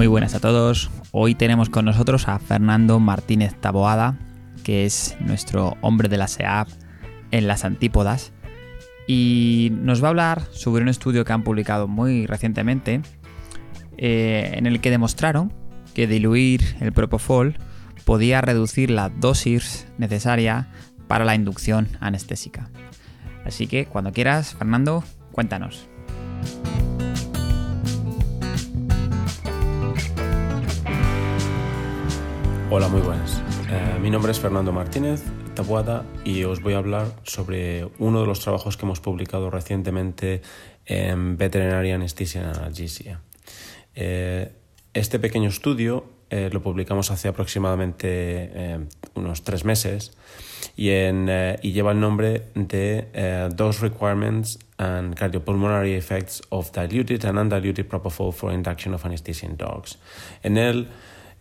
Muy buenas a todos. Hoy tenemos con nosotros a Fernando Martínez Taboada, que es nuestro hombre de la SEAP en las antípodas. Y nos va a hablar sobre un estudio que han publicado muy recientemente, eh, en el que demostraron que diluir el propofol podía reducir la dosis necesaria para la inducción anestésica. Así que cuando quieras, Fernando, cuéntanos. Hola, muy buenas. Eh, mi nombre es Fernando Martínez Tabuada y os voy a hablar sobre uno de los trabajos que hemos publicado recientemente en Veterinary Anesthesia and Analgesia. Eh, este pequeño estudio eh, lo publicamos hace aproximadamente unos tres meses y, y, lleva el nombre de Dose Requirements and Cardiopulmonary Effects of Diluted and Undiluted Propofol for Induction of Anesthesia in Dogs. En él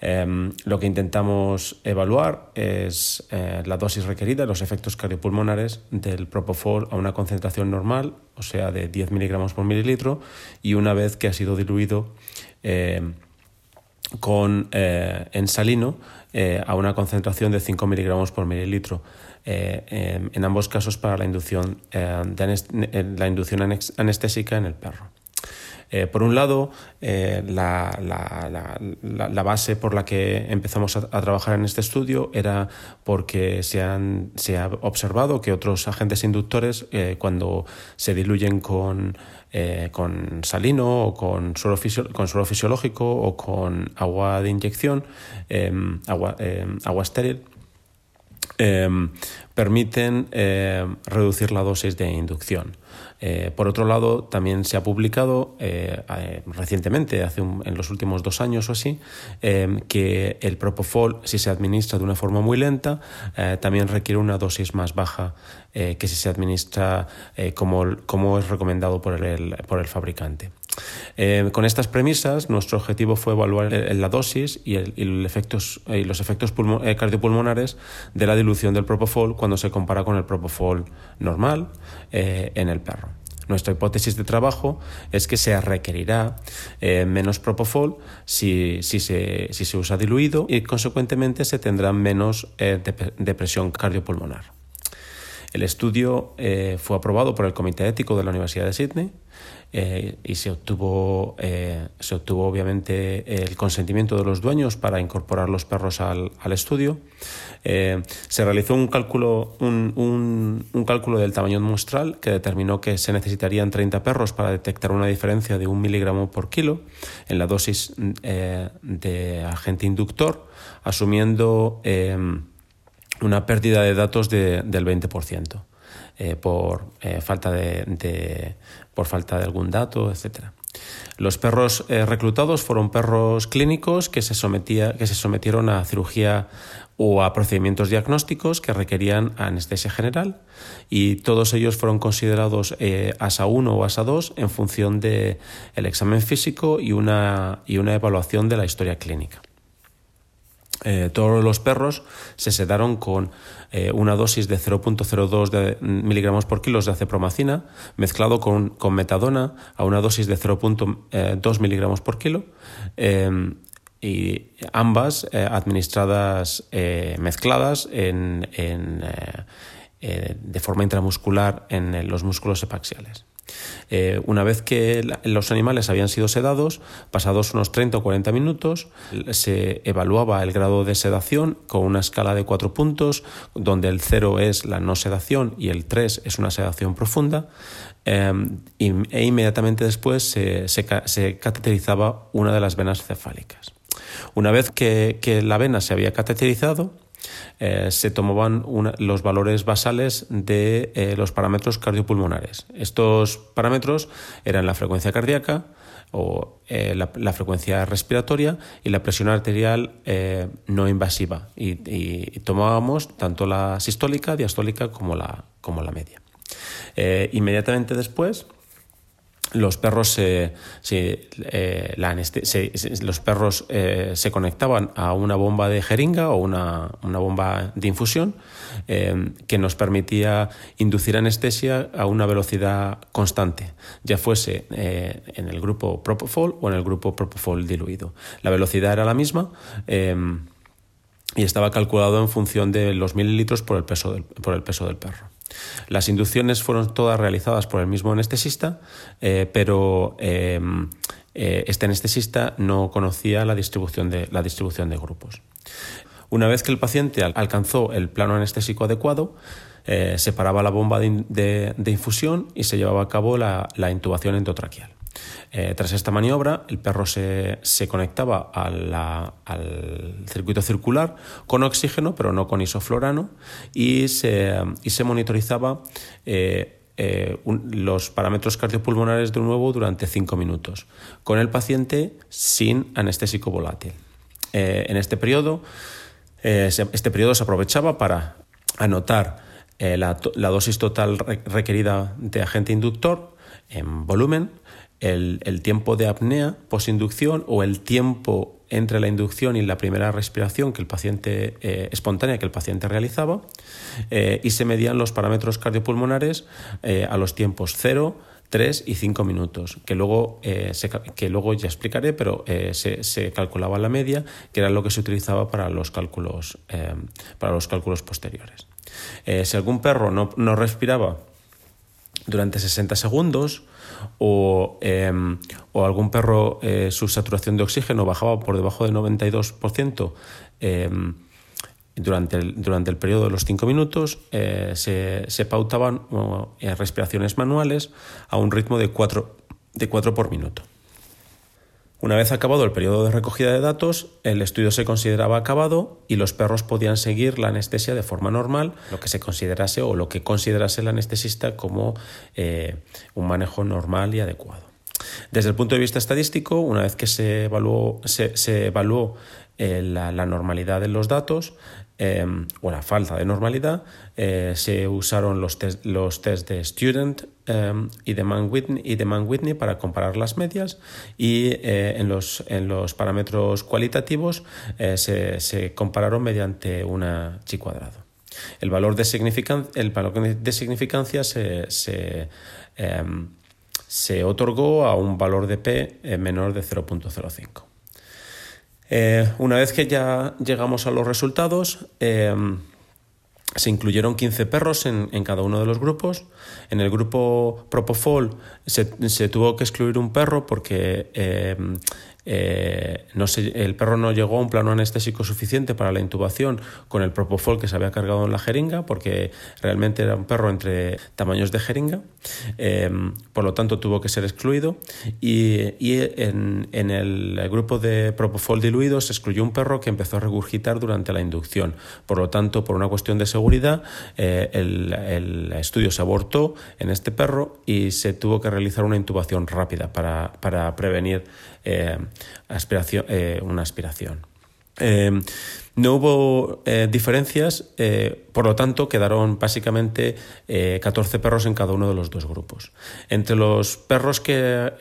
Em, lo que intentamos evaluar es eh, la dosis requerida, los efectos cardiopulmonares del propofol a una concentración normal, o sea, de 10 miligramos por mililitro, y una vez que ha sido diluido em, con, eh, en salino eh, a una concentración de 5 miligramos por mililitro. Em, en ambos casos para la inducción, la inducción anestésica en el perro. Eh, por un lado, eh, la, base por la que empezamos a, trabajar en este estudio era porque se, han, se ha observado que otros agentes inductores, eh, cuando se diluyen con, con salino o con suelo, con suelo fisiológico o con agua de inyección, em, agua, em, agua estéril, em, permiten reducir la dosis de inducción. Eh, por otro lado, también se ha publicado eh, eh, recientemente, hace en los últimos dos años o así, que el propofol, si se administra de una forma muy lenta, también requiere una dosis más baja que si se administra como, como, es recomendado por el, por el fabricante. Con estas premisas, nuestro objetivo fue evaluar la dosis y, y los efectos cardiopulmonares de la dilución del propofol cuando se compara con el propofol normal en el perro. Nuestra hipótesis de trabajo es que se requerirá eh, menos propofol si, se, usa diluido y consecuentemente se tendrá menos eh, depresión cardiopulmonar. El estudio eh, fue aprobado por el Comité Ético de la Universidad de Sydney eh, y se obtuvo, eh, se obtuvo obviamente el consentimiento de los dueños para incorporar los perros al, estudio. Eh, se realizó un cálculo, un, cálculo del tamaño muestral que determinó que se necesitarían 30 perros para detectar una diferencia de un miligramo por kilo en la dosis de agente inductor, asumiendo una pérdida de datos del 20%. Eh, por, eh, falta de, por falta de algún dato, etc. Los perros eh, reclutados fueron perros clínicos que se, sometía, que se sometieron a cirugía o a procedimientos diagnósticos que requerían anestesia general y todos ellos fueron considerados ASA 1 o ASA 2 en función del el examen físico y una, y una evaluación de la historia clínica. Eh, todos los perros se sedaron con eh, una dosis de 0.02 miligramos por kilo de acepromacina mezclado con, metadona a una dosis de 0.2 eh, miligramos por kilo y ambas administradas mezcladas de forma intramuscular en los músculos epaxiales. Eh, una vez que los animales habían sido sedados, pasados unos 30 o 40 minutos, se evaluaba el grado de sedación con una escala de cuatro puntos, donde el 0 es la no sedación y el 3 es una sedación profunda. Em, e inmediatamente después se, cateterizaba una de las venas cefálicas. Una vez que la vena se había cateterizado, eh, se tomaban los valores basales de eh, los parámetros cardiopulmonares. Estos parámetros eran la frecuencia cardíaca o eh, la, frecuencia respiratoria y la presión arterial no invasiva. Y, tomábamos tanto la sistólica, diastólica como la, como la media. inmediatamente después los perros se, los perros se conectaban a una bomba de jeringa o una, una bomba de infusión que nos permitía inducir anestesia a una velocidad constante, ya fuese en el grupo Propofol o en el grupo Propofol diluido. La velocidad era la misma y estaba calculado en función de los mililitros por el peso del, por el peso del perro. Las inducciones fueron todas realizadas por el mismo anestesista, eh, pero em, eh, este anestesista no conocía la distribución de, la distribución de grupos. Una vez que el paciente alcanzó el plano anestésico adecuado, eh, se paraba la bomba de, infusión y se llevaba a cabo la, la intubación endotraqueal. Eh, tras esta maniobra, el perro se, conectaba al circuito circular con oxígeno, pero no con isoflorano, y se, monitorizaba eh, eh, los parámetros cardiopulmonares de nuevo durante cinco minutos, con el paciente sin anestésico volátil. en este periodo, este periodo se aprovechaba para anotar la, dosis total requerida de agente inductor en volumen, el, tiempo de apnea posinducción o el tiempo entre la inducción y la primera respiración que el paciente eh, espontánea que el paciente realizaba eh, y se medían los parámetros cardiopulmonares eh, a los tiempos 0, 3 y 5 minutos, que luego, que luego ya explicaré, pero se, calculaba la media, que era lo que se utilizaba para los cálculos, para los cálculos posteriores. si algún perro no, no respiraba durante 60 segundos, Em, o, algún perro eh, su saturación de oxígeno bajaba por debajo del 92% em, durante, el, durante el periodo de los 5 minutos, eh, se, pautaban eh, respiraciones manuales a un ritmo de 4, de 4 por minuto. Una vez acabado el periodo de recogida de datos, el estudio se consideraba acabado y los perros podían seguir la anestesia de forma normal, lo que se considerase o lo que considerase el anestesista como eh, un manejo normal y adecuado. Desde el punto de vista estadístico, una vez que se evaluó, se, evaluó eh, la, normalidad de los datos, Em, o la falta de normalidad, eh, se usaron los test, los test de Student em, y de Mann-Whitney y de Man-Whitney para comparar las medias y eh, en, los, en los parámetros cualitativos eh, se, compararon mediante una chi cuadrado. El valor de, significancia, el valor de significancia se, se, em, se otorgó a un valor de P menor de 0.05. Eh, una vez que ya llegamos a los resultados, eh, se incluyeron 15 perros en, cada uno de los grupos. En el grupo Propofol se, tuvo que excluir un perro porque eh, eh, no el perro no llegó a un plano anestésico suficiente para la intubación con el propofol que se había cargado en la jeringa, porque realmente era un perro entre tamaños de jeringa, eh, por lo tanto tuvo que ser excluido. Y, en, el grupo de propofol diluido se excluyó un perro que empezó a regurgitar durante la inducción. Por lo tanto, por una cuestión de seguridad, eh, el, estudio se abortó en este perro y se tuvo que realizar una intubación rápida para, para prevenir eh, eh, una aspiración. Eh, no hubo diferencias, por lo tanto quedaron básicamente 14 perros en cada uno de los dos grupos. Entre los perros que,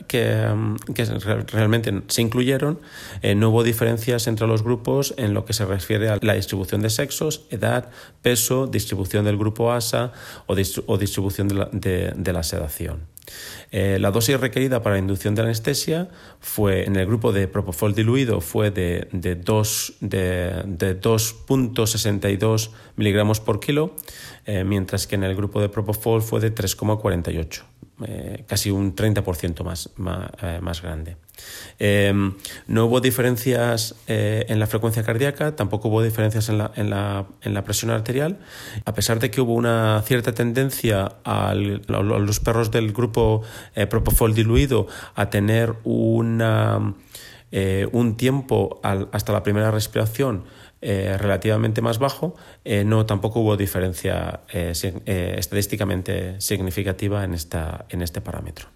realmente se incluyeron, no hubo diferencias entre los grupos en lo que se refiere a la distribución de sexos, edad, peso, distribución del grupo ASA o, distribución de la sedación. Eh, la dosis requerida para la inducción de anestesia fue, en el grupo de propofol diluido, fue de, de 2.62 miligramos por kilo, eh, mientras que en el grupo de propofol fue de 3,48. Eh, casi un 30% más, eh, más, grande. Em, no hubo diferencias eh, en la frecuencia cardíaca, tampoco hubo diferencias en la, en, la, en la, presión arterial, a pesar de que hubo una cierta tendencia a los perros del grupo Propofol diluido a tener una, un tiempo hasta la primera respiración eh, relativamente más bajo, eh, no tampoco hubo diferencia eh, estadísticamente significativa en, esta, en este parámetro.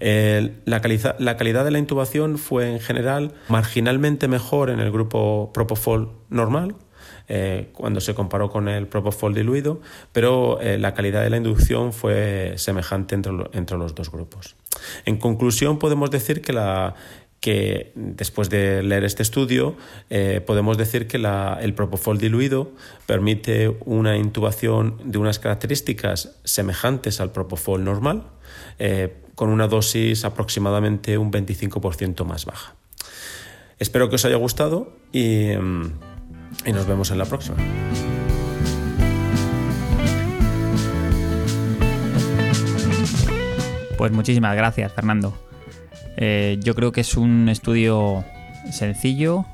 La calidad, la, calidad de la intubación fue en general marginalmente mejor en el grupo Propofol normal, eh, cuando se comparó con el Propofol diluido, pero eh, la calidad de la inducción fue semejante entre, entre los dos grupos. En conclusión, podemos decir que la, que después de leer este estudio eh, podemos decir que el propofol diluido permite una intubación de unas características semejantes al propofol normal, eh, con una dosis aproximadamente un 25% más baja. Espero que os haya gustado y, mm, y nos vemos en la próxima. Pues muchísimas gracias, Fernando. Eh, yo creo que es un estudio sencillo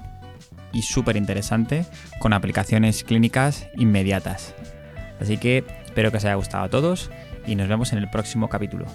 y súper interesante con aplicaciones clínicas inmediatas. Así que espero que os haya gustado a todos y nos vemos en el próximo capítulo.